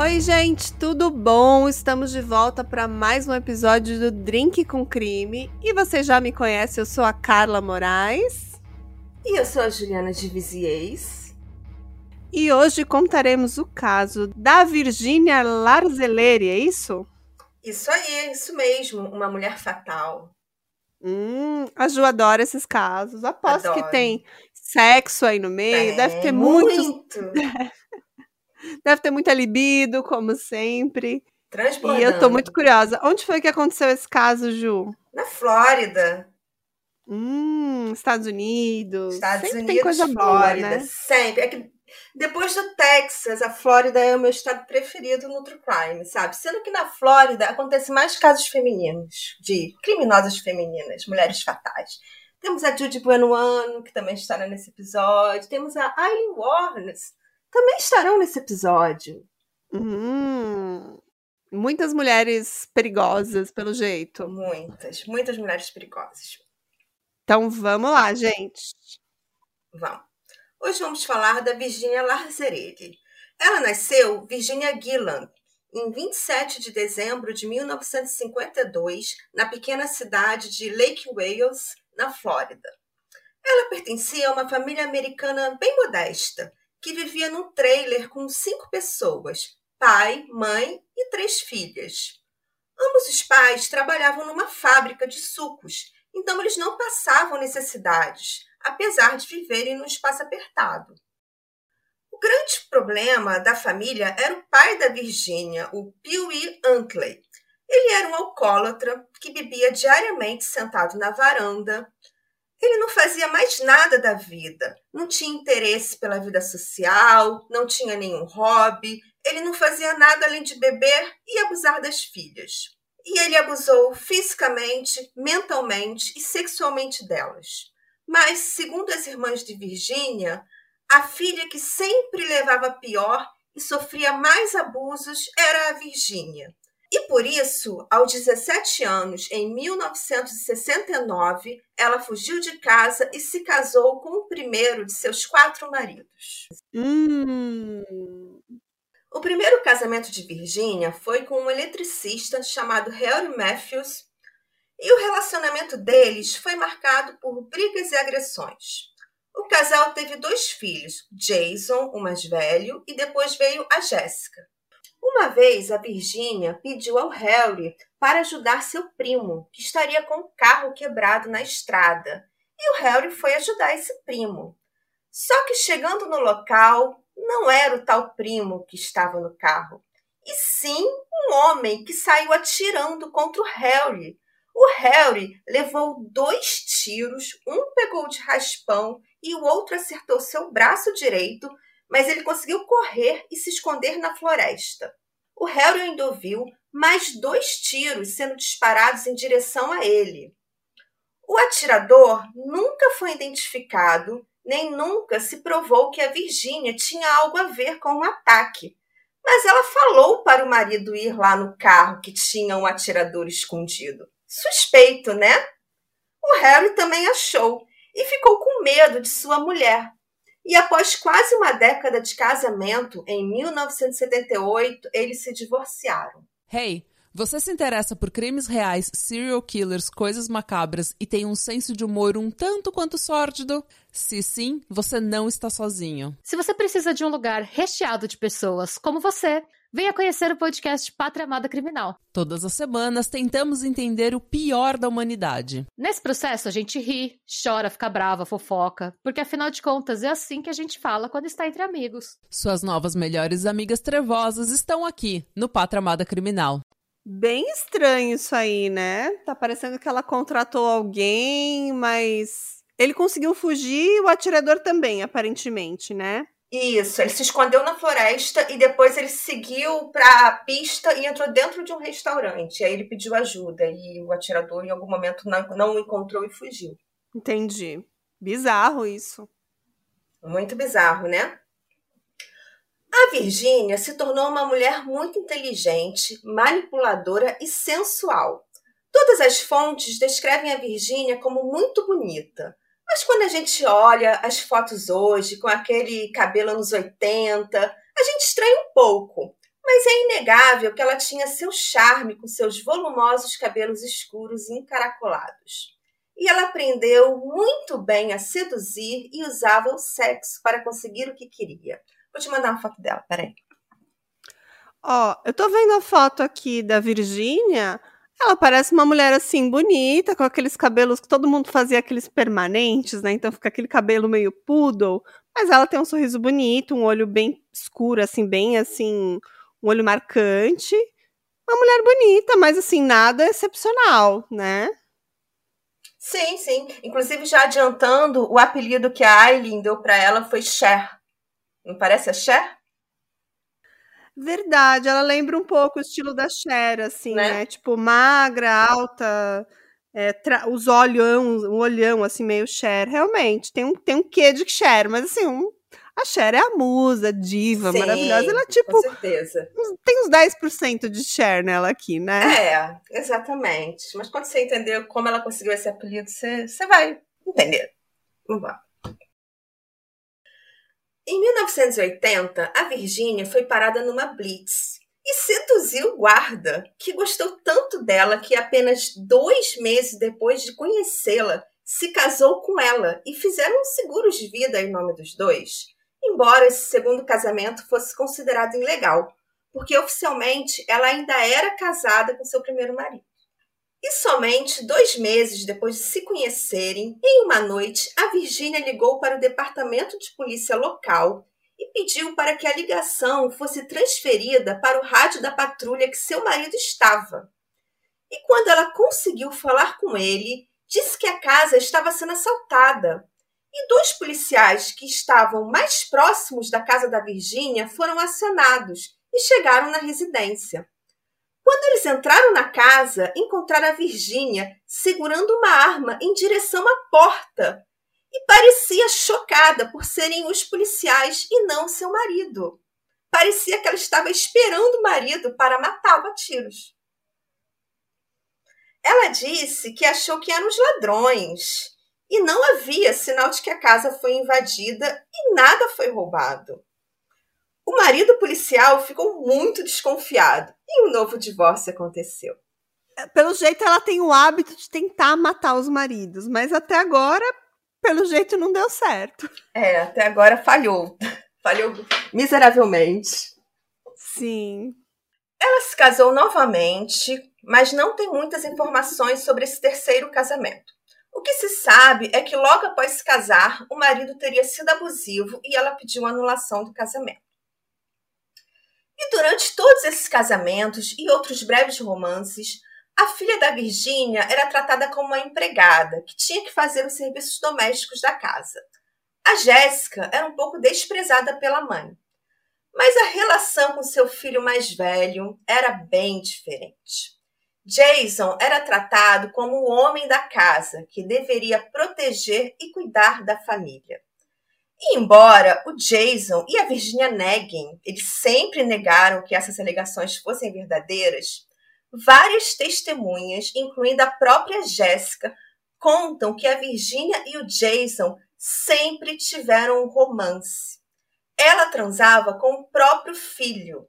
Oi, gente, tudo bom? Estamos de volta para mais um episódio do Drink com Crime. E você já me conhece, eu sou a Carla Moraes. E eu sou a Juliana de Viziers. E hoje contaremos o caso da Virginia Larzeleri, é isso? Isso aí, isso mesmo, uma mulher fatal. Hum, a Ju adora esses casos. Aposto Adoro. que tem sexo aí no meio, deve ter muito. muito. Deve ter muita libido, como sempre. E eu tô muito curiosa. Onde foi que aconteceu esse caso, Ju? Na Flórida. Hum, Estados Unidos. Estados sempre Unidos, tem coisa Flórida, boa, né? Sempre. É que depois do Texas, a Flórida é o meu estado preferido no true crime, sabe? Sendo que na Flórida acontece mais casos femininos, de criminosas femininas, mulheres fatais. Temos a Judy Buenoano, que também estará nesse episódio. Temos a Eileen Warnes, também estarão nesse episódio. Hum, muitas mulheres perigosas, pelo jeito. Muitas, muitas mulheres perigosas. Então vamos lá, gente. Vamos. Hoje vamos falar da Virginia Larzarelli. Ela nasceu Virginia Gillan em 27 de dezembro de 1952, na pequena cidade de Lake Wales, na Flórida. Ela pertencia a uma família americana bem modesta, que vivia num trailer com cinco pessoas: pai, mãe e três filhas. Ambos os pais trabalhavam numa fábrica de sucos, então eles não passavam necessidades, apesar de viverem num espaço apertado. O grande problema da família era o pai da Virginia, o Pee Antley. Ele era um alcoólatra que bebia diariamente sentado na varanda, ele não fazia mais nada da vida, não tinha interesse pela vida social, não tinha nenhum hobby, ele não fazia nada além de beber e abusar das filhas. E ele abusou fisicamente, mentalmente e sexualmente delas. Mas, segundo as irmãs de Virgínia, a filha que sempre levava pior e sofria mais abusos era a Virgínia. E por isso, aos 17 anos, em 1969, ela fugiu de casa e se casou com o primeiro de seus quatro maridos. Hum. O primeiro casamento de Virginia foi com um eletricista chamado Harry Matthews, e o relacionamento deles foi marcado por brigas e agressões. O casal teve dois filhos, Jason, o mais velho, e depois veio a Jéssica. Uma vez, a Virginia pediu ao Harry para ajudar seu primo, que estaria com o carro quebrado na estrada, e o Harry foi ajudar esse primo. Só que chegando no local, não era o tal primo que estava no carro, e sim um homem que saiu atirando contra o Harry. O Harry levou dois tiros, um pegou de raspão e o outro acertou seu braço direito, mas ele conseguiu correr e se esconder na floresta. O Harry ainda ouviu mais dois tiros sendo disparados em direção a ele. O atirador nunca foi identificado, nem nunca se provou que a Virgínia tinha algo a ver com o ataque. Mas ela falou para o marido ir lá no carro que tinha um atirador escondido. Suspeito, né? O Harry também achou e ficou com medo de sua mulher, e após quase uma década de casamento, em 1978, eles se divorciaram. Hey, você se interessa por crimes reais, serial killers, coisas macabras e tem um senso de humor um tanto quanto sórdido? Se sim, você não está sozinho. Se você precisa de um lugar recheado de pessoas como você, Venha conhecer o podcast Pátria Amada Criminal. Todas as semanas tentamos entender o pior da humanidade. Nesse processo a gente ri, chora, fica brava, fofoca, porque afinal de contas é assim que a gente fala quando está entre amigos. Suas novas melhores amigas trevosas estão aqui no Pátria Amada Criminal. Bem estranho isso aí, né? Tá parecendo que ela contratou alguém, mas ele conseguiu fugir e o atirador também, aparentemente, né? Isso, ele se escondeu na floresta e depois ele seguiu para a pista e entrou dentro de um restaurante. Aí ele pediu ajuda e o atirador em algum momento não, não o encontrou e fugiu. Entendi. Bizarro isso. Muito bizarro, né? A Virgínia se tornou uma mulher muito inteligente, manipuladora e sensual. Todas as fontes descrevem a Virgínia como muito bonita. Mas quando a gente olha as fotos hoje, com aquele cabelo anos 80, a gente estranha um pouco. Mas é inegável que ela tinha seu charme com seus volumosos cabelos escuros e encaracolados. E ela aprendeu muito bem a seduzir e usava o sexo para conseguir o que queria. Vou te mandar uma foto dela, peraí. Ó, eu tô vendo a foto aqui da Virgínia. Ela parece uma mulher assim bonita, com aqueles cabelos que todo mundo fazia aqueles permanentes, né? Então fica aquele cabelo meio poodle, mas ela tem um sorriso bonito, um olho bem escuro assim, bem assim, um olho marcante. Uma mulher bonita, mas assim, nada excepcional, né? Sim, sim. Inclusive, já adiantando, o apelido que a Aileen deu para ela foi Cher. Não parece a Cher? Verdade, ela lembra um pouco o estilo da Cher, assim, né? né? Tipo, magra, alta, é, os olhão, um olhão, assim, meio Cher. Realmente, tem um, tem um quê de Cher, mas assim, um, a Cher é a musa, diva, Sim, maravilhosa. Ela, tipo, com certeza. tem uns 10% de Cher nela aqui, né? É, exatamente. Mas quando você entender como ela conseguiu esse apelido, você, você vai entender. Vamos lá. Em 1980, a Virginia foi parada numa blitz e seduziu o guarda, que gostou tanto dela que apenas dois meses depois de conhecê-la, se casou com ela e fizeram um seguro de vida em nome dos dois, embora esse segundo casamento fosse considerado ilegal, porque oficialmente ela ainda era casada com seu primeiro marido. E somente dois meses depois de se conhecerem, em uma noite, a Virgínia ligou para o departamento de polícia local e pediu para que a ligação fosse transferida para o rádio da patrulha que seu marido estava. E quando ela conseguiu falar com ele, disse que a casa estava sendo assaltada. E dois policiais que estavam mais próximos da casa da Virgínia foram acionados e chegaram na residência. Quando eles entraram na casa, encontraram a Virgínia segurando uma arma em direção à porta e parecia chocada por serem os policiais e não seu marido. Parecia que ela estava esperando o marido para matá-lo a tiros. Ela disse que achou que eram os ladrões e não havia sinal de que a casa foi invadida e nada foi roubado. O marido policial ficou muito desconfiado e um novo divórcio aconteceu. É, pelo jeito, ela tem o hábito de tentar matar os maridos, mas até agora, pelo jeito, não deu certo. É, até agora falhou. Falhou miseravelmente. Sim. Ela se casou novamente, mas não tem muitas informações sobre esse terceiro casamento. O que se sabe é que logo após se casar, o marido teria sido abusivo e ela pediu anulação do casamento. E durante todos esses casamentos e outros breves romances, a filha da Virgínia era tratada como uma empregada que tinha que fazer os serviços domésticos da casa. A Jéssica era um pouco desprezada pela mãe, mas a relação com seu filho mais velho era bem diferente. Jason era tratado como o homem da casa que deveria proteger e cuidar da família. E embora o Jason e a Virginia neguem, eles sempre negaram que essas alegações fossem verdadeiras, várias testemunhas, incluindo a própria Jéssica, contam que a Virginia e o Jason sempre tiveram um romance. Ela transava com o próprio filho.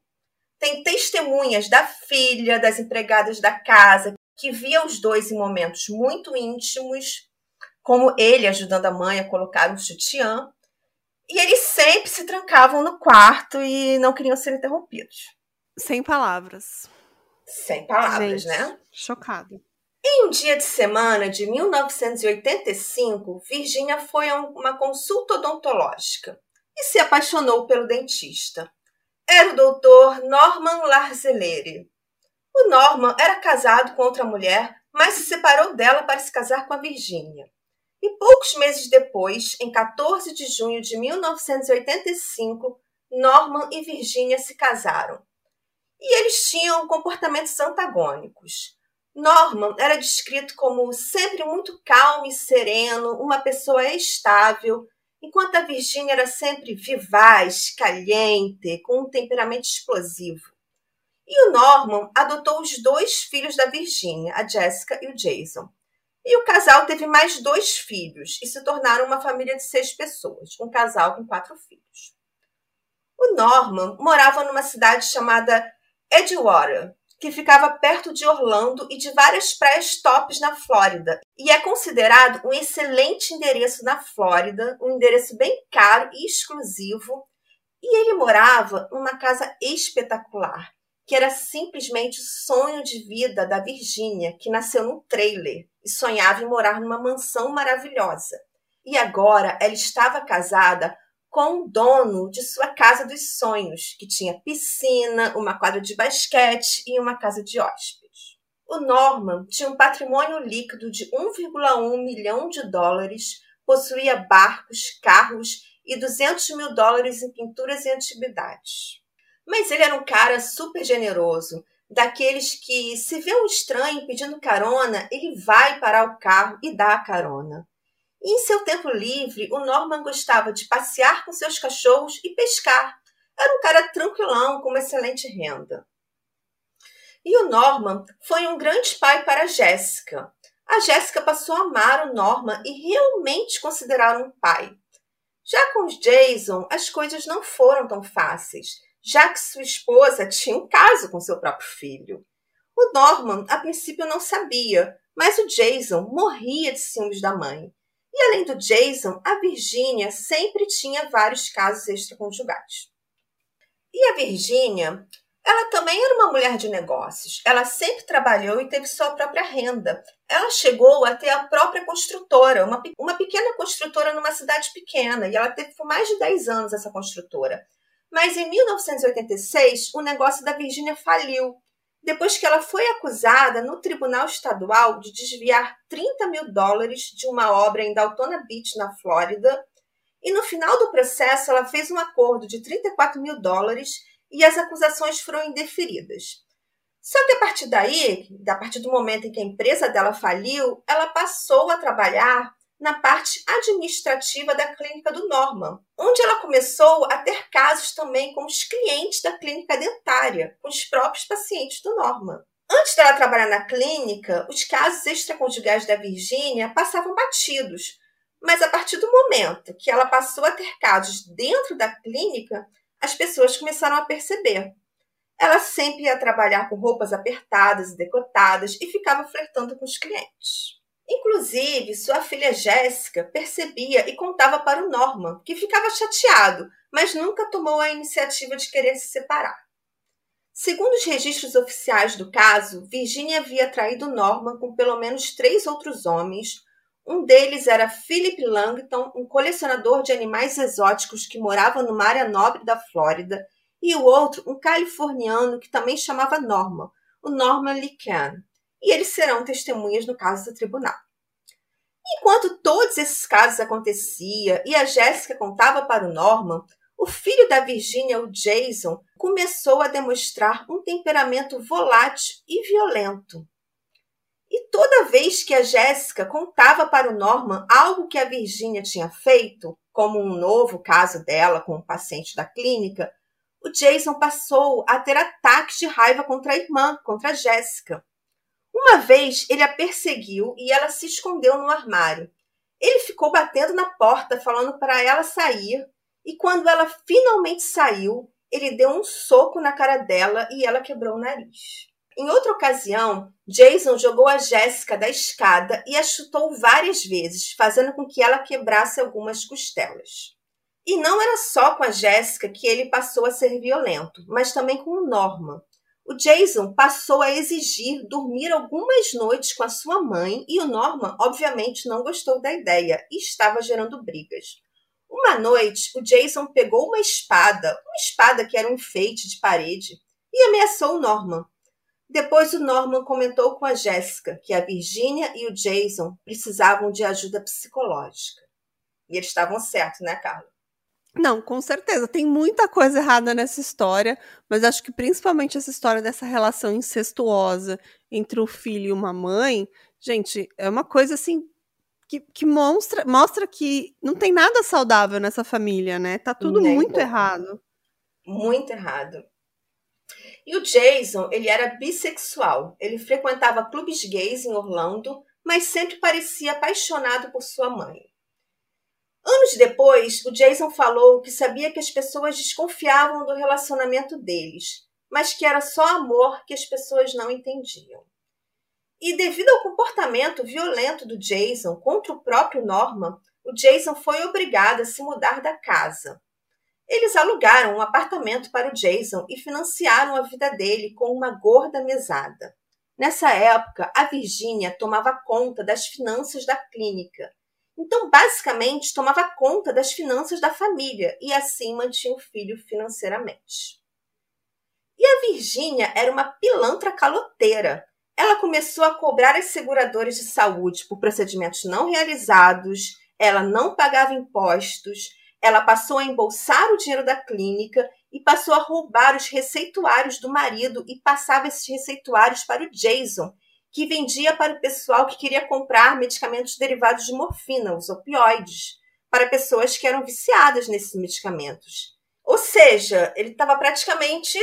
Tem testemunhas da filha, das empregadas da casa, que via os dois em momentos muito íntimos, como ele ajudando a mãe a colocar um sutiã, e eles sempre se trancavam no quarto e não queriam ser interrompidos. Sem palavras. Sem palavras, Gente, né? Chocada. Em um dia de semana de 1985, Virginia foi a uma consulta odontológica e se apaixonou pelo dentista. Era o doutor Norman Larzelleri. O Norman era casado com outra mulher, mas se separou dela para se casar com a Virginia. E poucos meses depois, em 14 de junho de 1985, Norman e Virginia se casaram. E eles tinham comportamentos antagônicos. Norman era descrito como sempre muito calmo e sereno, uma pessoa estável, enquanto a Virginia era sempre vivaz, caliente, com um temperamento explosivo. E o Norman adotou os dois filhos da Virginia, a Jessica e o Jason. E o casal teve mais dois filhos e se tornaram uma família de seis pessoas, um casal com quatro filhos. O Norman morava numa cidade chamada Edgewater, que ficava perto de Orlando e de várias praias tops na Flórida, e é considerado um excelente endereço na Flórida, um endereço bem caro e exclusivo. E ele morava numa casa espetacular, que era simplesmente o sonho de vida da Virgínia, que nasceu num trailer e sonhava em morar numa mansão maravilhosa. E agora ela estava casada com o dono de sua casa dos sonhos, que tinha piscina, uma quadra de basquete e uma casa de hóspedes. O Norman tinha um patrimônio líquido de 1,1 milhão de dólares, possuía barcos, carros e 200 mil dólares em pinturas e antiguidades. Mas ele era um cara super generoso, daqueles que, se vê um estranho pedindo carona, ele vai parar o carro e dá a carona. E em seu tempo livre, o Norman gostava de passear com seus cachorros e pescar. Era um cara tranquilão, com uma excelente renda. E o Norman foi um grande pai para Jéssica. A Jéssica passou a amar o Norman e realmente considerar um pai. Já com os Jason, as coisas não foram tão fáceis, já que sua esposa tinha um caso com seu próprio filho. O Norman, a princípio, não sabia, mas o Jason morria de ciúmes da mãe. E além do Jason, a Virginia sempre tinha vários casos extraconjugais. E a Virginia, ela também era uma mulher de negócios. Ela sempre trabalhou e teve sua própria renda. Ela chegou a ter a própria construtora, uma, uma pequena construtora numa cidade pequena, e ela teve por mais de 10 anos essa construtora. Mas em 1986, o negócio da Virginia faliu depois que ela foi acusada no Tribunal Estadual de desviar 30 mil dólares de uma obra em Daltona Beach, na Flórida, e no final do processo ela fez um acordo de 34 mil dólares e as acusações foram indeferidas. Só que a partir daí, a partir do momento em que a empresa dela faliu, ela passou a trabalhar na parte administrativa da clínica do Norman, onde ela começou a ter casos também com os clientes da clínica dentária, com os próprios pacientes do Norman. Antes dela trabalhar na clínica, os casos extraconjugais da Virgínia passavam batidos, mas a partir do momento que ela passou a ter casos dentro da clínica, as pessoas começaram a perceber. Ela sempre ia trabalhar com roupas apertadas e decotadas e ficava flertando com os clientes. Inclusive, sua filha Jéssica percebia e contava para o Norman, que ficava chateado, mas nunca tomou a iniciativa de querer se separar. Segundo os registros oficiais do caso, Virginia havia traído Norman com pelo menos três outros homens. Um deles era Philip Langton, um colecionador de animais exóticos que morava numa área nobre da Flórida, e o outro, um californiano que também chamava Norman, o Norman Lee Kahn e eles serão testemunhas no caso do tribunal. Enquanto todos esses casos aconteciam e a Jéssica contava para o Norman, o filho da Virginia, o Jason, começou a demonstrar um temperamento volátil e violento. E toda vez que a Jéssica contava para o Norman algo que a Virginia tinha feito, como um novo caso dela com um paciente da clínica, o Jason passou a ter ataques de raiva contra a irmã, contra a Jéssica. Uma vez ele a perseguiu e ela se escondeu no armário. Ele ficou batendo na porta, falando para ela sair, e quando ela finalmente saiu, ele deu um soco na cara dela e ela quebrou o nariz. Em outra ocasião, Jason jogou a Jéssica da escada e a chutou várias vezes, fazendo com que ela quebrasse algumas costelas. E não era só com a Jéssica que ele passou a ser violento, mas também com o Norman. O Jason passou a exigir dormir algumas noites com a sua mãe e o Norman, obviamente, não gostou da ideia e estava gerando brigas. Uma noite, o Jason pegou uma espada, uma espada que era um enfeite de parede, e ameaçou o Norman. Depois, o Norman comentou com a Jéssica que a Virginia e o Jason precisavam de ajuda psicológica. E eles estavam certos, né, Carla? Não, com certeza. Tem muita coisa errada nessa história, mas acho que principalmente essa história dessa relação incestuosa entre um filho e uma mãe, gente, é uma coisa assim que, que mostra, mostra que não tem nada saudável nessa família, né? Tá tudo Nem muito errado. Muito errado. E o Jason, ele era bissexual. Ele frequentava clubes gays em Orlando, mas sempre parecia apaixonado por sua mãe. Anos depois, o Jason falou que sabia que as pessoas desconfiavam do relacionamento deles, mas que era só amor que as pessoas não entendiam. E devido ao comportamento violento do Jason contra o próprio Norman, o Jason foi obrigado a se mudar da casa. Eles alugaram um apartamento para o Jason e financiaram a vida dele com uma gorda mesada. Nessa época, a Virginia tomava conta das finanças da clínica. Então, basicamente, tomava conta das finanças da família e assim mantinha o filho financeiramente. E a Virginia era uma pilantra caloteira. Ela começou a cobrar as seguradoras de saúde por procedimentos não realizados, ela não pagava impostos, ela passou a embolsar o dinheiro da clínica e passou a roubar os receituários do marido e passava esses receituários para o Jason, que vendia para o pessoal que queria comprar medicamentos derivados de morfina, os opioides, para pessoas que eram viciadas nesses medicamentos. Ou seja, ele estava praticamente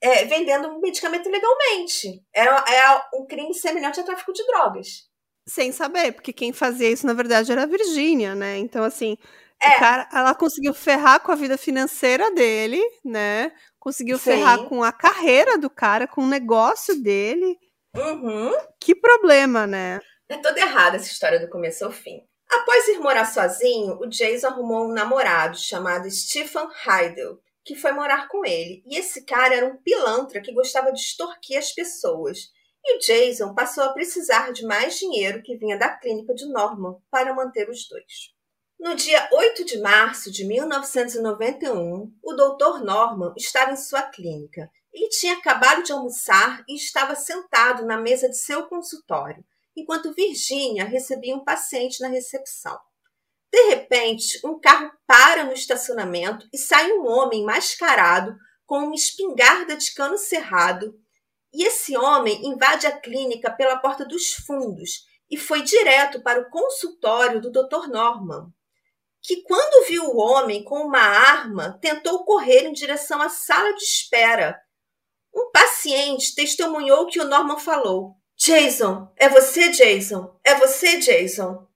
é, vendendo medicamento ilegalmente. Era, era um crime semelhante ao tráfico de drogas. Sem saber, porque quem fazia isso, na verdade, era a Virgínia, né? Então, assim, é. Cara, ela conseguiu ferrar com a vida financeira dele, né? Conseguiu Sim. ferrar com a carreira do cara, com o negócio dele. Uhum. Que problema, né? É toda errada essa história do começo ao fim. Após ir morar sozinho, o Jason arrumou um namorado chamado Stephen Heidel, que foi morar com ele. E esse cara era um pilantra que gostava de extorquir as pessoas. E o Jason passou a precisar de mais dinheiro que vinha da clínica de Norman para manter os dois. No dia 8 de março de 1991, o Dr. Norman estava em sua clínica. Ele tinha acabado de almoçar e estava sentado na mesa de seu consultório, enquanto Virginia recebia um paciente na recepção. De repente, um carro para no estacionamento e sai um homem mascarado com uma espingarda de cano cerrado. E esse homem invade a clínica pela porta dos fundos e foi direto para o consultório do Dr. Norman que, quando viu o homem com uma arma, tentou correr em direção à sala de espera. Um paciente testemunhou que o Norman falou: Jason, é você, Jason? É você, Jason?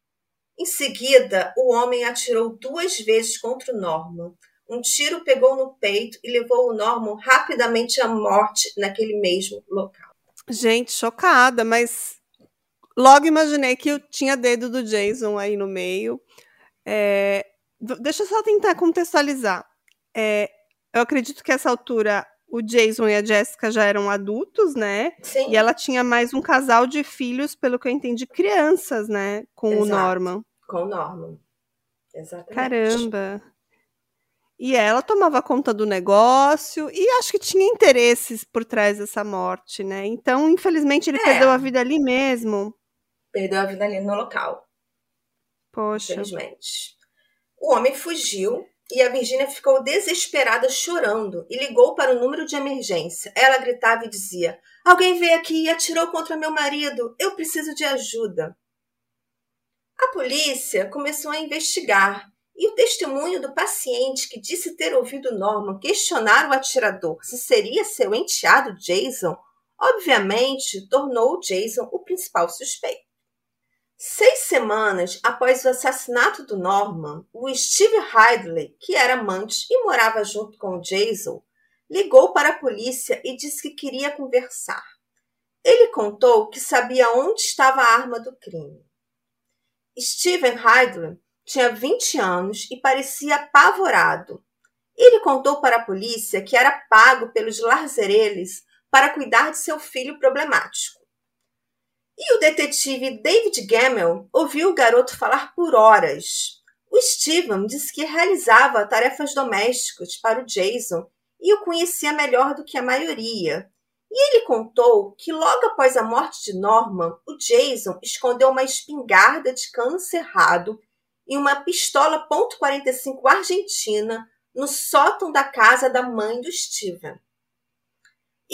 Em seguida, o homem atirou duas vezes contra o Norman. Um tiro pegou no peito e levou o Norman rapidamente à morte naquele mesmo local. Gente, chocada, mas logo imaginei que eu tinha dedo do Jason aí no meio. É, deixa eu só tentar contextualizar. É, eu acredito que essa altura o Jason e a Jessica já eram adultos, né? Sim. E ela tinha mais um casal de filhos, pelo que eu entendi, crianças, né? Com Exato. o Norman. Com o Norman. Exatamente. Caramba. E ela tomava conta do negócio e acho que tinha interesses por trás dessa morte, né? Então, infelizmente, ele é. perdeu a vida ali mesmo. Perdeu a vida ali no local. Poxa. Infelizmente. O homem fugiu e a Virginia ficou desesperada chorando e ligou para o número de emergência. Ela gritava e dizia: Alguém veio aqui e atirou contra meu marido. Eu preciso de ajuda. A polícia começou a investigar e o testemunho do paciente que disse ter ouvido Norman questionar o atirador se seria seu enteado Jason, obviamente tornou Jason o principal suspeito. Seis semanas após o assassinato do Norman, o Steve Ridley, que era amante e morava junto com o Jason, ligou para a polícia e disse que queria conversar. Ele contou que sabia onde estava a arma do crime. Steven Ridley tinha 20 anos e parecia apavorado. Ele contou para a polícia que era pago pelos Larzereles para cuidar de seu filho problemático. E o detetive David Gamel ouviu o garoto falar por horas. O Steven disse que realizava tarefas domésticas para o Jason e o conhecia melhor do que a maioria. E ele contou que logo após a morte de Norman, o Jason escondeu uma espingarda de cano cerrado e uma pistola .45 argentina no sótão da casa da mãe do Steven.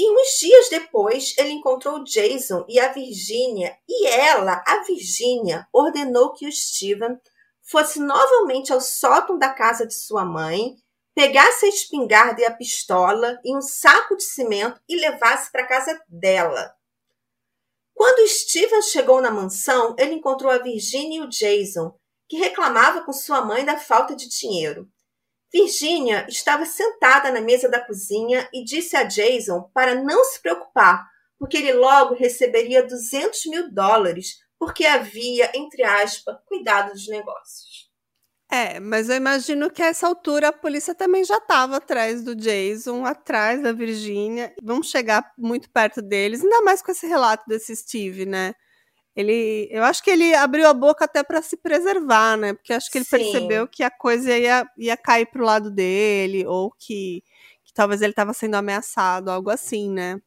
E uns dias depois, ele encontrou Jason e a Virginia, e ela, a Virginia, ordenou que o Steven fosse novamente ao sótão da casa de sua mãe, pegasse a espingarda e a pistola e um saco de cimento e levasse para casa dela. Quando Steven chegou na mansão, ele encontrou a Virginia e o Jason, que reclamava com sua mãe da falta de dinheiro. Virginia estava sentada na mesa da cozinha e disse a Jason para não se preocupar, porque ele logo receberia 200 mil dólares, porque havia, entre aspas, cuidado dos negócios. É, mas eu imagino que a essa altura a polícia também já estava atrás do Jason, atrás da Virginia. Vamos chegar muito perto deles, ainda mais com esse relato desse Steve, né? Ele, eu acho que ele abriu a boca até para se preservar, né? Porque acho que ele Sim. percebeu que a coisa ia, ia cair pro lado dele, ou que, que talvez ele estava sendo ameaçado, algo assim, né?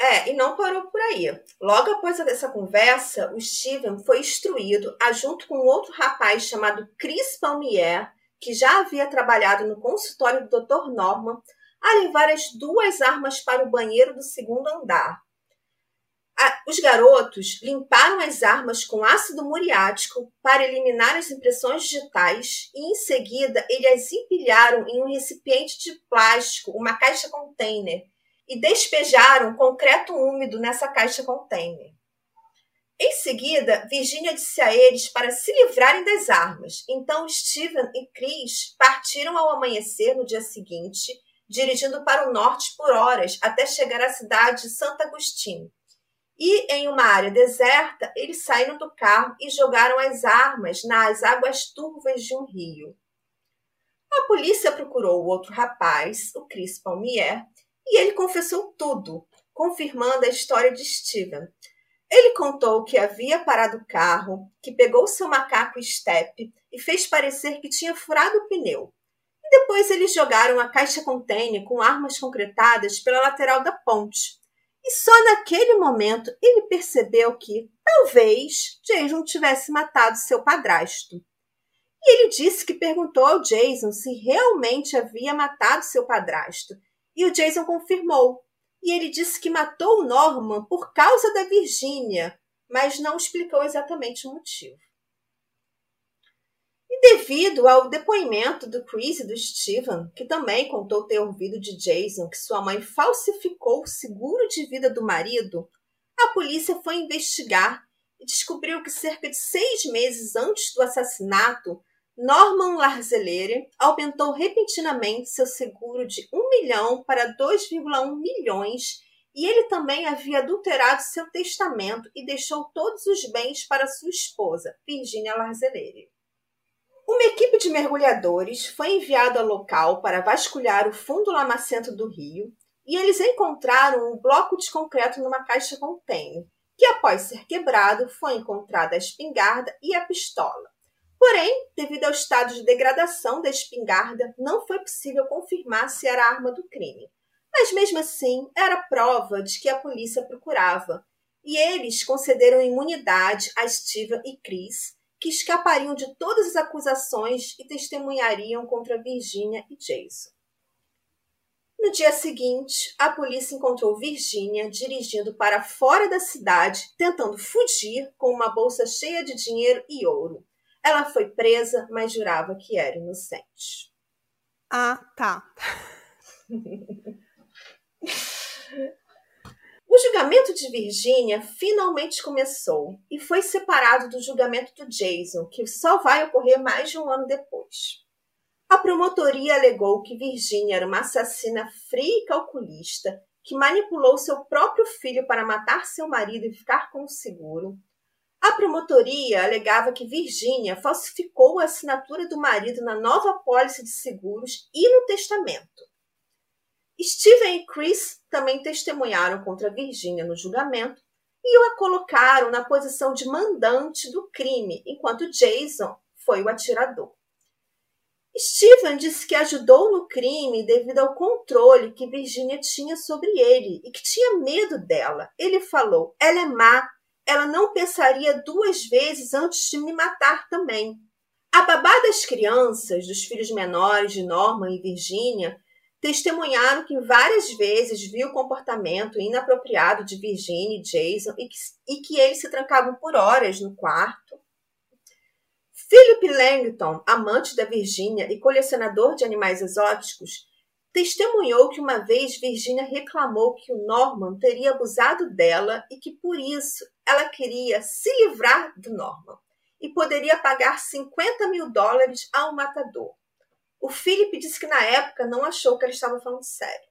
É, e não parou por aí. Logo após essa conversa, o Steven foi instruído, a junto com outro rapaz chamado Chris Palmier, que já havia trabalhado no consultório do Dr. Norman, a levar as duas armas para o banheiro do segundo andar os garotos limparam as armas com ácido muriático para eliminar as impressões digitais e, em seguida, eles as empilharam em um recipiente de plástico, uma caixa container, e despejaram concreto úmido nessa caixa container. Em seguida, Virginia disse a eles para se livrarem das armas. Então, Steven e Chris partiram ao amanhecer no dia seguinte, dirigindo para o norte por horas até chegar à cidade de Santo Agostinho e em uma área deserta, eles saíram do carro e jogaram as armas nas águas turvas de um rio. A polícia procurou o outro rapaz, o Chris Palmier, e ele confessou tudo, confirmando a história de Steven. Ele contou que havia parado o carro, que pegou seu macaco Step e fez parecer que tinha furado o pneu. E depois eles jogaram a caixa container com armas concretadas pela lateral da ponte, e só naquele momento ele percebeu que, talvez, Jason tivesse matado seu padrasto. E ele disse que perguntou ao Jason se realmente havia matado seu padrasto. E o Jason confirmou. E ele disse que matou o Norman por causa da Virgínia, mas não explicou exatamente o motivo. Devido ao depoimento do Chris e do Steven, que também contou ter ouvido de Jason que sua mãe falsificou o seguro de vida do marido, a polícia foi investigar e descobriu que cerca de seis meses antes do assassinato, Norman Larzelere aumentou repentinamente seu seguro de 1 milhão para 2,1 milhões e ele também havia adulterado seu testamento e deixou todos os bens para sua esposa, Virginia Larzelere. Uma equipe de mergulhadores foi enviada ao local para vasculhar o fundo lamacento do rio e eles encontraram um bloco de concreto numa caixa container, que após ser quebrado foi encontrada a espingarda e a pistola. Porém, devido ao estado de degradação da espingarda, não foi possível confirmar se era a arma do crime. Mas mesmo assim, era prova de que a polícia procurava, e eles concederam imunidade a Steven e Chris, que escapariam de todas as acusações e testemunhariam contra Virginia e Jason. No dia seguinte, a polícia encontrou Virginia dirigindo para fora da cidade, tentando fugir com uma bolsa cheia de dinheiro e ouro. Ela foi presa, mas jurava que era inocente. Ah, tá. O julgamento de Virginia finalmente começou e foi separado do julgamento do Jason, que só vai ocorrer mais de um ano depois. A promotoria alegou que Virginia era uma assassina fria e calculista que manipulou seu próprio filho para matar seu marido e ficar com o seguro. A promotoria alegava que Virginia falsificou a assinatura do marido na nova pólice de seguros e no testamento. Steven e Chris também testemunharam contra Virginia no julgamento e a colocaram na posição de mandante do crime, enquanto Jason foi o atirador. Steven disse que ajudou no crime devido ao controle que Virginia tinha sobre ele e que tinha medo dela. Ele falou: ela é má, ela não pensaria duas vezes antes de me matar também. A babá das crianças, dos filhos menores de Norman e Virginia, testemunharam que várias vezes viu o comportamento inapropriado de Virginia e Jason e que, e que eles se trancavam por horas no quarto. Philip Langton, amante da Virginia e colecionador de animais exóticos, testemunhou que uma vez Virginia reclamou que o Norman teria abusado dela e que por isso ela queria se livrar do Norman. e poderia pagar 50 mil dólares ao matador. O Philip disse que na época não achou que ela estava falando sério.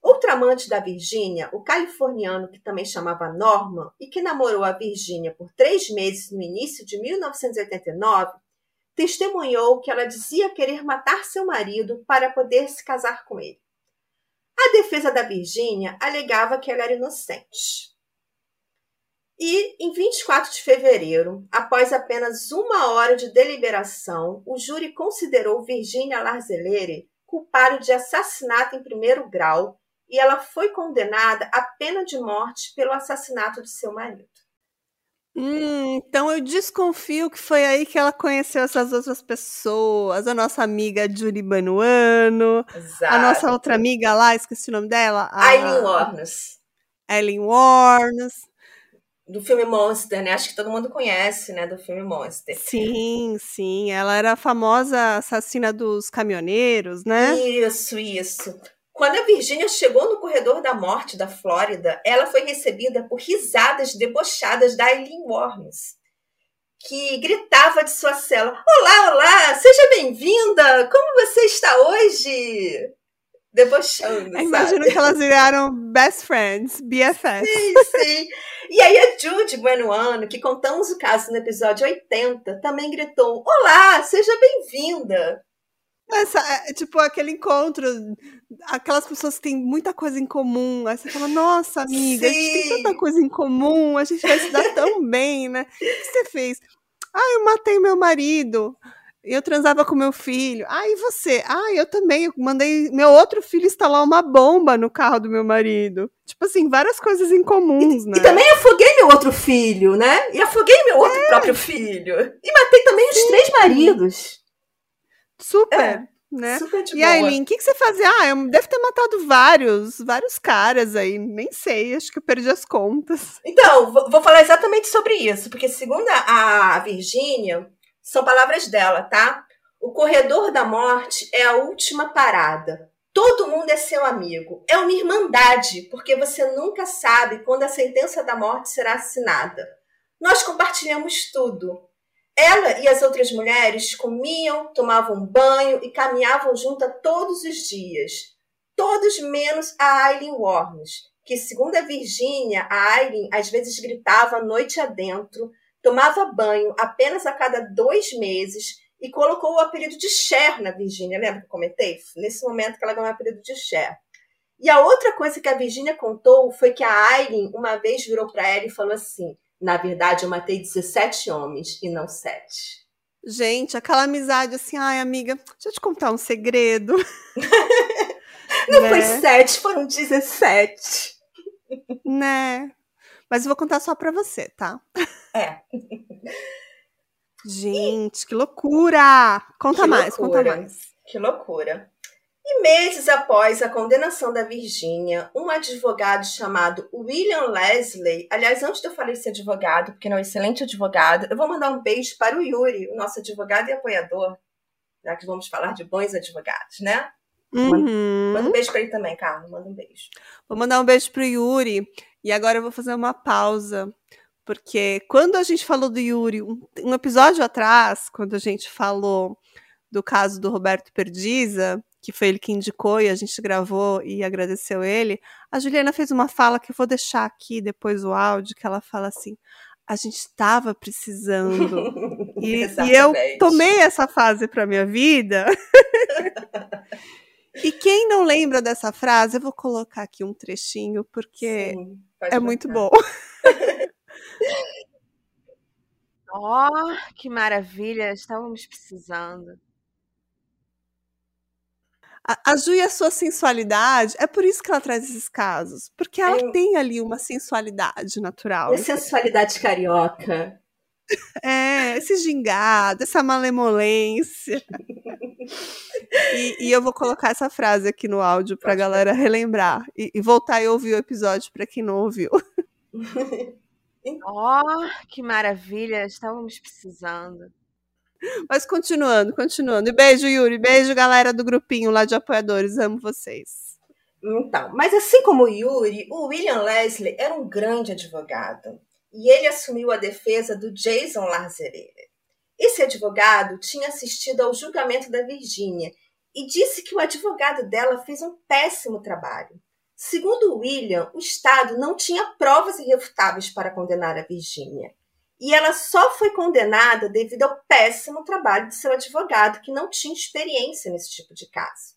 Outro amante da Virgínia, o californiano que também chamava Norman e que namorou a Virgínia por três meses no início de 1989, testemunhou que ela dizia querer matar seu marido para poder se casar com ele. A defesa da Virgínia alegava que ela era inocente. E, em 24 de fevereiro, após apenas uma hora de deliberação, o júri considerou Virginia Larzelere culpada de assassinato em primeiro grau e ela foi condenada à pena de morte pelo assassinato de seu marido. Hum, então eu desconfio que foi aí que ela conheceu essas outras pessoas. A nossa amiga Julie Banuano, Exato. a nossa outra amiga lá, esqueci o nome dela. A Aileen Warnes. Eileen Warnes. Do filme Monster, né? Acho que todo mundo conhece, né? Do filme Monster. Sim, sim. Ela era a famosa assassina dos caminhoneiros, né? Isso, isso. Quando a Virginia chegou no corredor da morte da Flórida, ela foi recebida por risadas debochadas da Eileen Worms, que gritava de sua cela: Olá, olá, seja bem-vinda! Como você está hoje? Debochando. Eu imagino sabe? que elas viraram best friends, BFFs. Sim, sim. E aí a Judy Buenoano, que contamos o caso no episódio 80, também gritou: Olá, seja bem-vinda! Essa, é, tipo, aquele encontro, aquelas pessoas que têm muita coisa em comum. Aí você fala, nossa, amiga, a gente tem Sim. tanta coisa em comum, a gente vai se dar tão bem, né? O que você fez? Ah, eu matei meu marido. Eu transava com meu filho. Ah, e você? Ah, eu também. Eu mandei meu outro filho instalar uma bomba no carro do meu marido. Tipo assim, várias coisas em comuns, né? E também afoguei meu outro filho, né? E afoguei meu outro próprio filho. E matei também os três maridos. Super, É, né? Super de E boa. aí, Aileen, o que, que você fazia? Ah, eu deve ter matado vários, vários caras aí. Nem sei, acho que eu perdi as contas. Então, vou vou falar exatamente sobre isso, porque segundo a a Virgínia, são palavras dela, tá? O corredor da morte é a última parada. Todo mundo é seu amigo. É uma irmandade, porque você nunca sabe quando a sentença da morte será assinada. Nós compartilhamos tudo. Ela e as outras mulheres comiam, tomavam banho e caminhavam juntas todos os dias. Todos menos a Aileen Worms, que, segundo a Virgínia, a Aileen às vezes gritava noite adentro, tomava banho apenas a cada dois meses e colocou o apelido de Cher na Virgínia. Lembra que eu comentei? Nesse momento que ela ganhou o apelido de Cher. E a outra coisa que a Virgínia contou foi que a Aileen uma vez virou para ela e falou assim: Na verdade, eu matei 17 homens e não 7. Gente, aquela amizade assim, ai, amiga, deixa eu te contar um segredo. Não Né? foi 7, foram 17. Né? Mas eu vou contar só pra você, tá? É. Gente, que loucura! Conta Que mais, loucura. conta mais. Que loucura. E meses após a condenação da Virgínia, um advogado chamado William Leslie, aliás, antes de eu falar esse advogado, porque ele é um excelente advogado, eu vou mandar um beijo para o Yuri, o nosso advogado e apoiador, já que vamos falar de bons advogados, né? Uhum. Manda um beijo para ele também, Carlos, manda um beijo. Vou mandar um beijo pro Yuri. E agora eu vou fazer uma pausa. Porque quando a gente falou do Yuri, um, um episódio atrás, quando a gente falou do caso do Roberto Perdiza, que foi ele que indicou e a gente gravou e agradeceu ele, a Juliana fez uma fala que eu vou deixar aqui depois o áudio, que ela fala assim: a gente estava precisando. E, e eu tomei essa fase para minha vida. e quem não lembra dessa frase, eu vou colocar aqui um trechinho, porque Sim, é muito botar. bom. Ó, que maravilha, estávamos precisando. A, a Ju e a sua sensualidade, é por isso que ela traz esses casos. Porque ela Eu- tem ali uma sensualidade natural. E a sensualidade carioca. É, esse gingado, essa malemolência. e, e eu vou colocar essa frase aqui no áudio pra Pode galera relembrar. E, e voltar e ouvir o episódio pra quem não ouviu. Ó, que maravilha, estávamos precisando. Mas continuando, continuando. E beijo, Yuri. Beijo, galera do grupinho lá de apoiadores. Amo vocês. Então, mas assim como o Yuri, o William Leslie era um grande advogado. e ele assumiu a defesa do Jason Larzerere. Esse advogado tinha assistido ao julgamento da Virgínia e disse que o advogado dela fez um péssimo trabalho. Segundo William, o Estado não tinha provas irrefutáveis para condenar a Virgínia. E ela só foi condenada devido ao péssimo trabalho de seu advogado, que não tinha experiência nesse tipo de caso.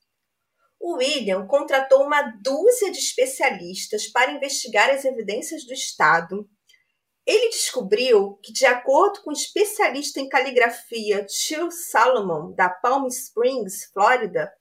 O William contratou uma dúzia de especialistas para investigar as evidências do Estado. Ele descobriu que, de acordo com o especialista em caligrafia Chill Salomon, da Palm Springs, Flórida,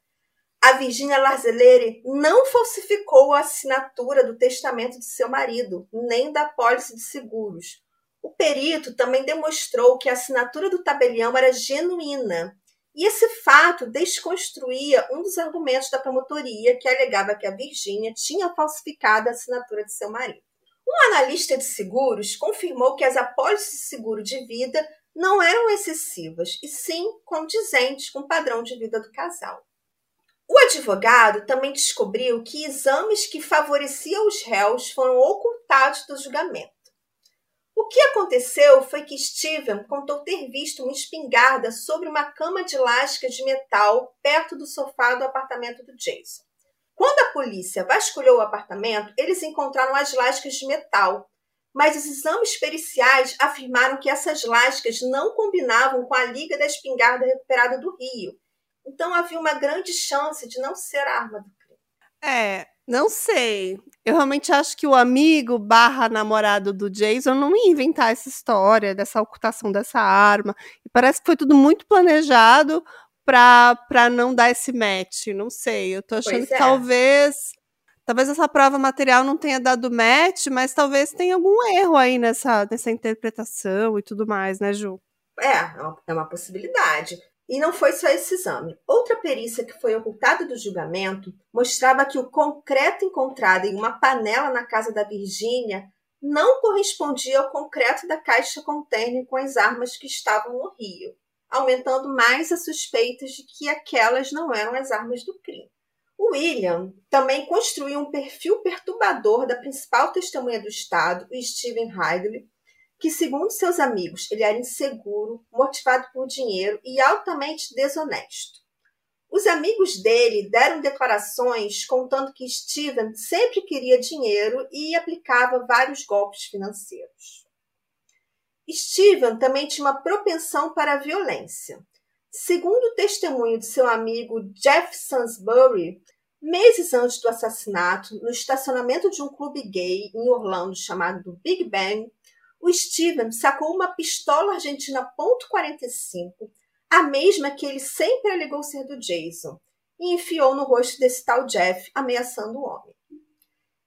a Virginia Larzelleri não falsificou a assinatura do testamento de seu marido, nem da pólice de seguros. O perito também demonstrou que a assinatura do tabelião era genuína e esse fato desconstruía um dos argumentos da promotoria que alegava que a Virgínia tinha falsificado a assinatura de seu marido. Um analista de seguros confirmou que as apólices de seguro de vida não eram excessivas, e sim condizentes com o padrão de vida do casal. O advogado também descobriu que exames que favoreciam os réus foram ocultados do julgamento. O que aconteceu foi que Steven contou ter visto uma espingarda sobre uma cama de lasca de metal perto do sofá do apartamento do Jason. Quando a polícia vasculhou o apartamento, eles encontraram as lascas de metal, mas os exames periciais afirmaram que essas lascas não combinavam com a liga da espingarda recuperada do Rio. Então havia uma grande chance de não ser a arma do crime. É, não sei. Eu realmente acho que o amigo barra namorado do Jason não ia inventar essa história dessa ocultação dessa arma. E parece que foi tudo muito planejado pra, pra não dar esse match. Não sei. Eu tô achando Pois que é. talvez. Talvez essa prova material não tenha dado match, mas talvez tenha algum erro aí nessa, nessa interpretação e tudo mais, né, Ju? É, é uma- é uma possibilidade. E não foi só esse exame. Outra perícia que foi ocultada do julgamento mostrava que o concreto encontrado em uma panela na casa da Virgínia não correspondia ao concreto da caixa container com as armas que estavam no rio, aumentando mais as suspeitas de que aquelas não eram as armas do crime. William também construiu um perfil perturbador da principal testemunha do Estado, Stephen Ridley, que, segundo seus amigos, ele era inseguro, motivado por dinheiro e altamente desonesto. Os amigos dele deram declarações contando que Steven sempre queria dinheiro e aplicava vários golpes financeiros. Steven também tinha uma propensão para a violência. Segundo o testemunho de seu amigo Jeff Sansbury, meses antes do assassinato, no estacionamento de um clube gay em Orlando chamado Big Bang, o Steven sacou uma pistola argentina .45, a mesma que ele sempre alegou ser do Jason, e enfiou no rosto desse tal Jeff, ameaçando o homem.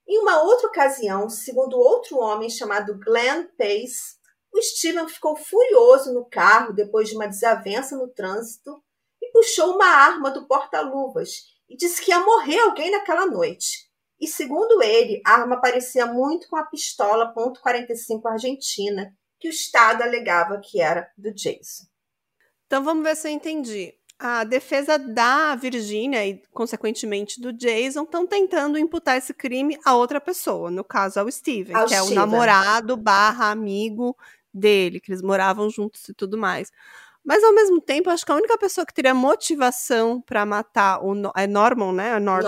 Em uma outra ocasião, segundo outro homem chamado Glenn Pace, o Steven ficou furioso no carro depois de uma desavença no trânsito e puxou uma arma do porta-luvas e disse que ia morrer alguém naquela noite. E segundo ele, a arma parecia muito com a pistola .45 argentina, que o Estado alegava que era do Jason. Então vamos ver se eu entendi. A defesa da Virgínia e, consequentemente, do Jason estão tentando imputar esse crime a outra pessoa, no caso ao Steven, Ao que é o Steven. namorado barra amigo dele, que eles moravam juntos e tudo mais. Mas ao mesmo tempo, acho que a única pessoa que teria motivação para matar o No- é Norman, né? É Norman.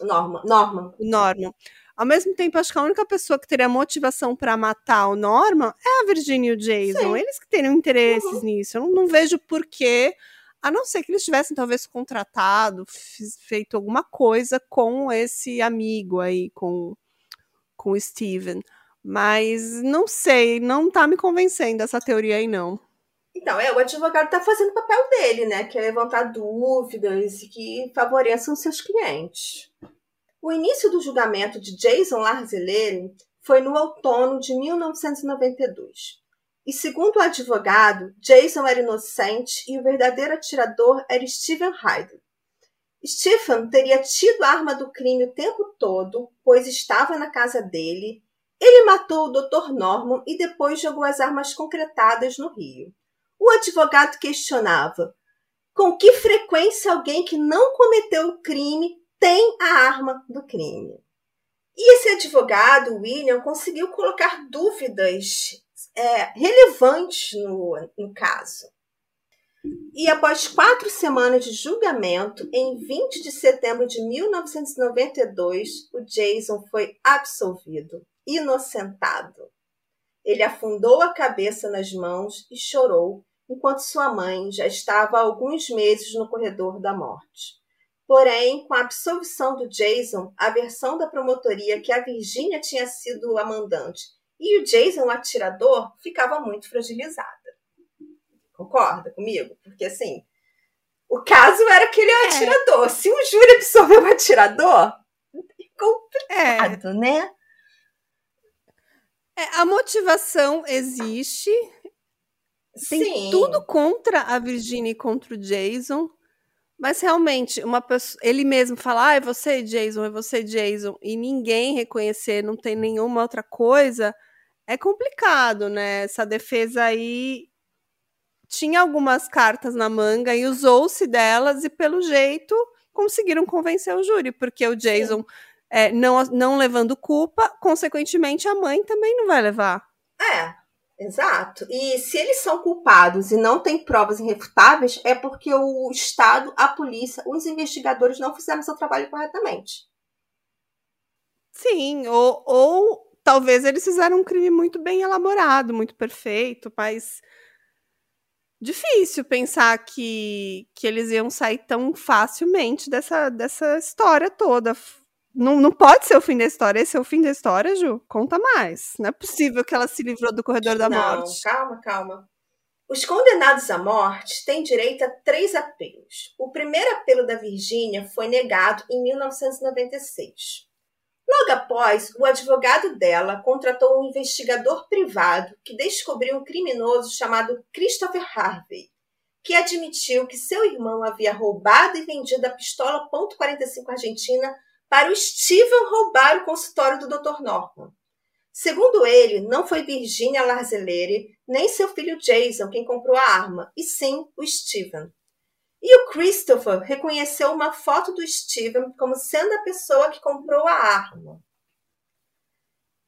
Norman, Norman, Norman. Ao mesmo tempo, acho que a única pessoa que teria motivação para matar o Norman é a Virginia e o Jason. Sim. Eles que teriam interesses Uhum. nisso. Eu não, não vejo porquê, a não ser que eles tivessem talvez contratado, feito alguma coisa com esse amigo aí, com, com o Steven. Mas não sei, não tá me convencendo essa teoria aí, não. Então, é, o advogado está fazendo o papel dele, né? Que é levantar dúvidas e que favoreçam seus clientes. O início do julgamento de Jason Larzelleri foi no outono de 1992. E segundo o advogado, Jason era inocente e o verdadeiro atirador era Steven Hyde. Stephen teria tido a arma do crime o tempo todo, pois estava na casa dele. Ele matou o Dr. Norman e depois jogou as armas concretadas no rio. O advogado questionava: com que frequência alguém que não cometeu o crime tem a arma do crime? E esse advogado, William, conseguiu colocar dúvidas é, relevantes no, no caso. E após quatro semanas de julgamento, em 20 de setembro de 1992, o Jason foi absolvido, inocentado. Ele afundou a cabeça nas mãos e chorou, enquanto sua mãe já estava há alguns meses no corredor da morte. Porém, com a absolvição do Jason, a versão da promotoria que a Virginia tinha sido a mandante e o Jason, o atirador, ficava muito fragilizada. Concorda comigo? Porque assim, o caso era que ele é o atirador. Se o júri absorveu o atirador, é complicado, é. né? É, a motivação existe. Tem Sim. tudo contra a Virginia e contra o Jason. Mas realmente, uma pessoa, ele mesmo fala, ah, é você, Jason, é você, Jason, e ninguém reconhecer, não tem nenhuma outra coisa, é complicado, né? Essa defesa aí tinha algumas cartas na manga e usou-se delas, e pelo jeito conseguiram convencer o júri, porque o Jason é, não, não levando culpa, consequentemente a mãe também não vai levar. É, exato. E se eles são culpados e não têm provas irrefutáveis, é porque o Estado, a polícia, os investigadores não fizeram seu trabalho corretamente. Sim, ou, ou talvez eles fizeram um crime muito bem elaborado, muito perfeito, mas difícil pensar que, que eles iam sair tão facilmente dessa, dessa história toda. Não, não pode ser o fim da história. Esse é o fim da história, Ju? Conta mais. Não é possível que ela se livrou do corredor da não, morte. Calma, calma. Os condenados à morte têm direito a três apelos. O primeiro apelo da Virgínia foi negado em 1996. Logo após, o advogado dela contratou um investigador privado que descobriu um criminoso chamado Christopher Harvey, que admitiu que seu irmão havia roubado e vendido a pistola .45 argentina para o Steven roubar o consultório do Dr. Norman. Segundo ele, não foi Virginia Larzelleri nem seu filho Jason quem comprou a arma, e sim o Steven. E o Christopher reconheceu uma foto do Steven como sendo a pessoa que comprou a arma.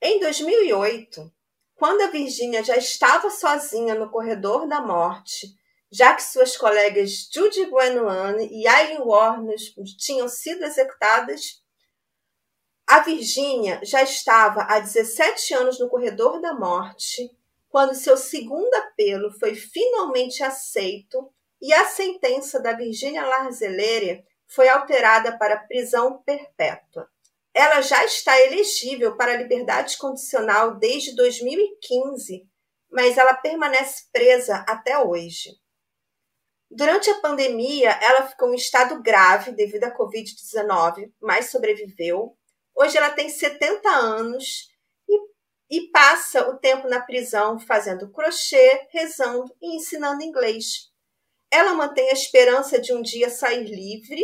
Em 2008, quando a Virginia já estava sozinha no corredor da morte, já que suas colegas Judy Guanuane e Aileen Warner tinham sido executadas, a Virginia já estava há 17 anos no corredor da morte quando seu segundo apelo foi finalmente aceito e a sentença da Virginia Larzelleri foi alterada para prisão perpétua. Ela já está elegível para liberdade condicional desde 2015, mas ela permanece presa até hoje. Durante a pandemia, ela ficou em estado grave devido à Covid-19, mas sobreviveu. Hoje ela tem 70 anos e, e passa o tempo na prisão fazendo crochê, rezando e ensinando inglês. Ela mantém a esperança de um dia sair livre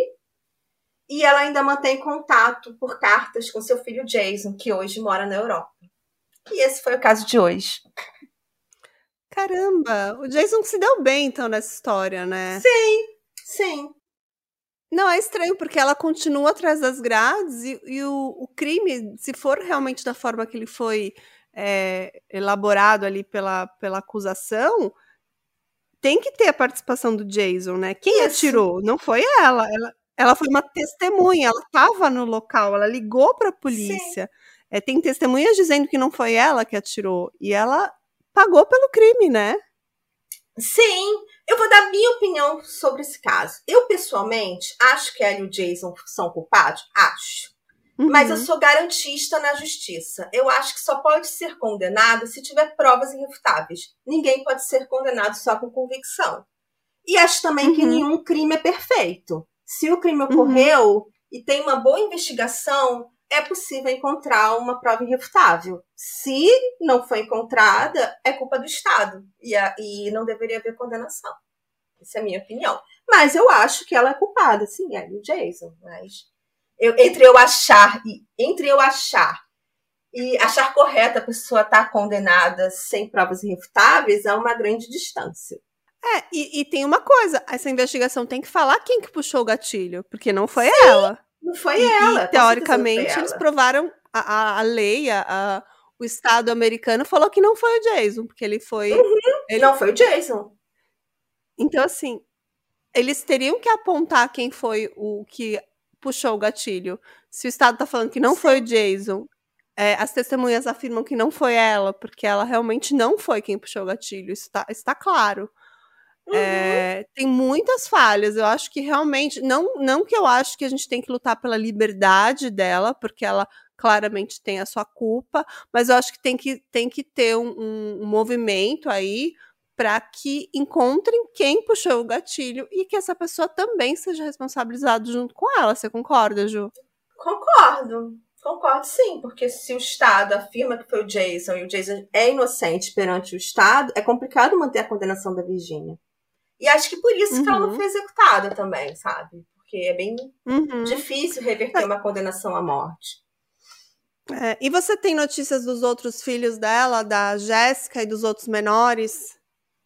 e ela ainda mantém contato por cartas com seu filho Jason, que hoje mora na Europa. E esse foi o caso de hoje. Caramba, o Jason se deu bem então nessa história, né? Sim, sim. Não, é estranho, porque ela continua atrás das grades e, e o, o, crime, se for realmente da forma que ele foi é, elaborado ali pela, pela acusação, tem que ter a participação do Jason, né? Quem Isso. atirou? Não foi ela. ela. Ela foi uma testemunha, ela estava no local, ela ligou para a polícia. É, tem testemunhas dizendo que não foi ela que atirou. E ela pagou pelo crime, né? Sim, eu vou dar minha opinião sobre esse caso. Eu, pessoalmente, acho que ela e o Jason são culpados? Acho. Uhum. Mas eu sou garantista na justiça. Eu acho que só pode ser condenado se tiver provas irrefutáveis. Ninguém pode ser condenado só com convicção. E acho também uhum. que nenhum crime é perfeito. Se o crime ocorreu uhum. e tem uma boa investigação, é possível encontrar uma prova irrefutável. Se não foi encontrada, é culpa do Estado e, a, e não deveria haver condenação. Essa é a minha opinião. Mas eu acho que ela é culpada, sim, é o Jason. Mas eu, entre eu achar e entre eu achar e achar correta a pessoa estar tá condenada sem provas irrefutáveis é uma grande distância. É, e, e, tem uma coisa, essa investigação tem que falar quem que puxou o gatilho, porque não foi sim. ela. Não foi e, ela. E, teoricamente, eles provaram a, a, a lei, a, o Estado americano falou que não foi o Jason, porque ele foi. Ele- Não foi o Jason. Então, assim, eles teriam que apontar quem foi o que puxou o gatilho. Se o Estado tá falando que não foi o Jason, é, as testemunhas afirmam que não foi ela, porque ela realmente não foi quem puxou o gatilho. Isso tá, está claro. Uhum. É, tem muitas falhas. Eu acho que realmente. Não, não que eu acho que a gente tem que lutar pela liberdade dela, porque ela claramente tem a sua culpa, mas eu acho que tem que, tem que ter um, um- um movimento aí para que encontrem quem puxou o gatilho e que essa pessoa também seja responsabilizada junto com ela. Você concorda, Ju? Concordo. Concordo sim, porque se o Estado afirma que foi o Jason e o Jason é inocente perante o Estado, é complicado manter a condenação da Virgínia. E acho que por isso que ela não Uhum. foi executada também, sabe? Porque é bem Uhum. difícil reverter uma condenação à morte. É, e você tem notícias dos outros filhos dela, da Jéssica e dos outros menores?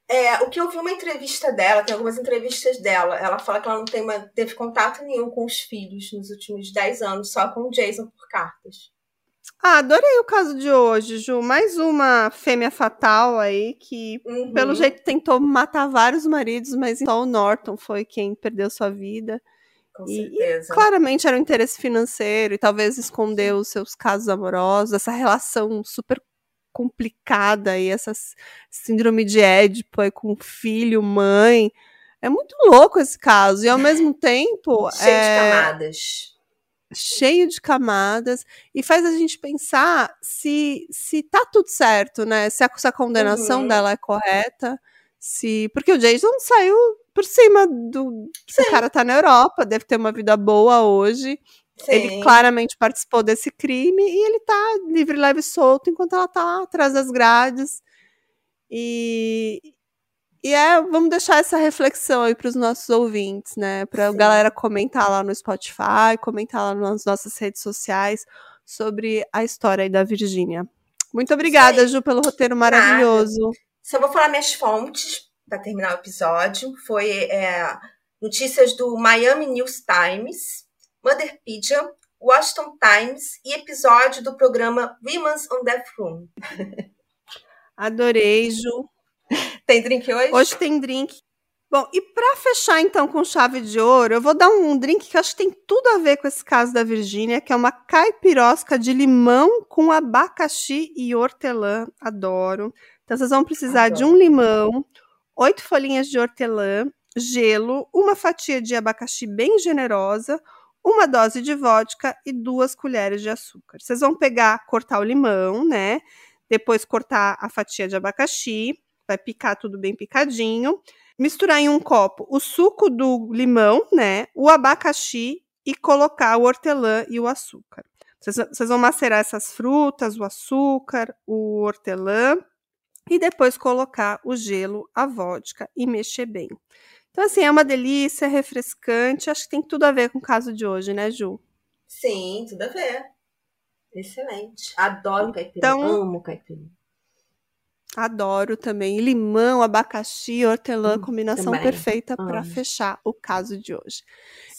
É, o que eu vi uma entrevista dela, tem algumas entrevistas dela, ela fala que ela não tem uma- teve contato nenhum com os filhos nos últimos 10 anos, só com o Jason por cartas. Ah, adorei o caso de hoje, Ju. Mais uma fêmea fatal aí que, Uhum. pelo jeito, tentou matar vários maridos, mas só o Norton foi quem perdeu sua vida. Com E- certeza. Claramente era um interesse financeiro e talvez escondeu os seus casos amorosos, essa relação super complicada e essa síndrome de Édipo aí com filho, mãe. É muito louco esse caso. E ao mesmo tempo. Cheio é, de camadas. Cheio de camadas e faz a gente pensar se se tá tudo certo, né? Se a, se a condenação Uhum. dela é correta, se porque o Jason saiu por cima do o cara tá na Europa, deve ter uma vida boa hoje. Ele Sim. claramente participou desse crime e ele tá livre, leve e solto enquanto ela tá atrás das grades. E, e é, vamos deixar essa reflexão aí para os nossos ouvintes, né? Para a galera comentar lá no Spotify, comentar lá nas nossas redes sociais sobre a história aí da Virgínia. Muito obrigada. Ju, pelo roteiro maravilhoso. Só vou falar minhas fontes para terminar o episódio. Foi é, notícias do Miami News Times, Motherpedia, Washington Times e episódio do programa Women's on Death Room. Adorei, Ju. Tem drink hoje? Hoje tem drink. Bom, e para fechar então com chave de ouro, eu vou dar um drink que eu acho que tem tudo a ver com esse caso da Virgínia, que é uma caipirosca de limão com abacaxi e hortelã. Adoro. Então vocês vão precisar de Adoro. um limão, oito folhinhas de hortelã, gelo, uma fatia de abacaxi bem generosa, uma dose de vodka e duas colheres de açúcar. Vocês vão pegar, cortar o limão, né? Depois cortar a fatia de abacaxi, vai picar tudo bem picadinho. Misturar em um copo o suco do limão, né? O abacaxi e colocar o hortelã e o açúcar. Vocês, vão macerar essas frutas, o açúcar, o hortelã e depois colocar o gelo, a vodka e mexer bem. Então, assim, é uma delícia, é refrescante. Acho que tem tudo a ver com o caso de hoje, né, Ju? Sim, tudo a ver. Excelente. Adoro caipirinha. Então- Amo caipirinha. Adoro também. Limão, abacaxi, hortelã, Hum, combinação também. perfeita para Amo. fechar o caso de hoje.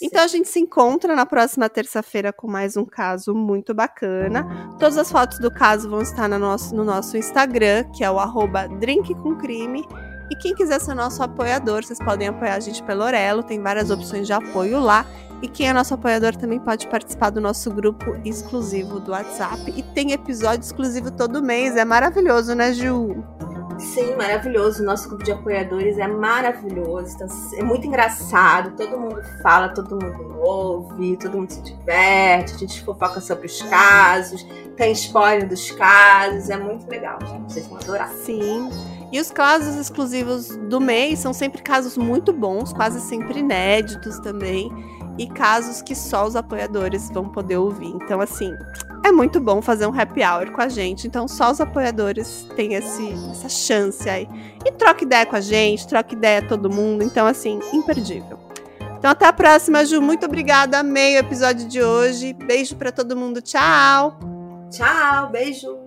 Então a gente se encontra na próxima terça-feira com mais um caso muito bacana. Todas as fotos do caso vão estar no nosso, no nosso Instagram, que é o arroba Drink com Crime. E quem quiser ser nosso apoiador, vocês podem apoiar a gente pelo Orelo, tem várias opções de apoio lá. E quem é nosso apoiador também pode participar do nosso grupo exclusivo do WhatsApp. E tem episódio exclusivo todo mês, é maravilhoso, né, Ju? Sim, maravilhoso. Nosso grupo de apoiadores é maravilhoso. Então, é muito engraçado. Todo mundo fala, todo mundo ouve, todo mundo se diverte. A gente fofoca sobre os casos, tem spoiler dos casos. É muito legal, gente. Vocês vão adorar. Sim. E os casos exclusivos do mês são sempre casos muito bons, quase sempre inéditos também. E casos que só os apoiadores vão poder ouvir. Então, assim, é muito bom fazer um happy hour com a gente. Então, só os apoiadores têm esse, essa chance aí. E troca ideia com a gente, troca ideia todo mundo. Então, assim, imperdível. Então, até a próxima, Ju. Muito obrigada. Amei o episódio de hoje. Beijo pra todo mundo. Tchau. Tchau, beijo.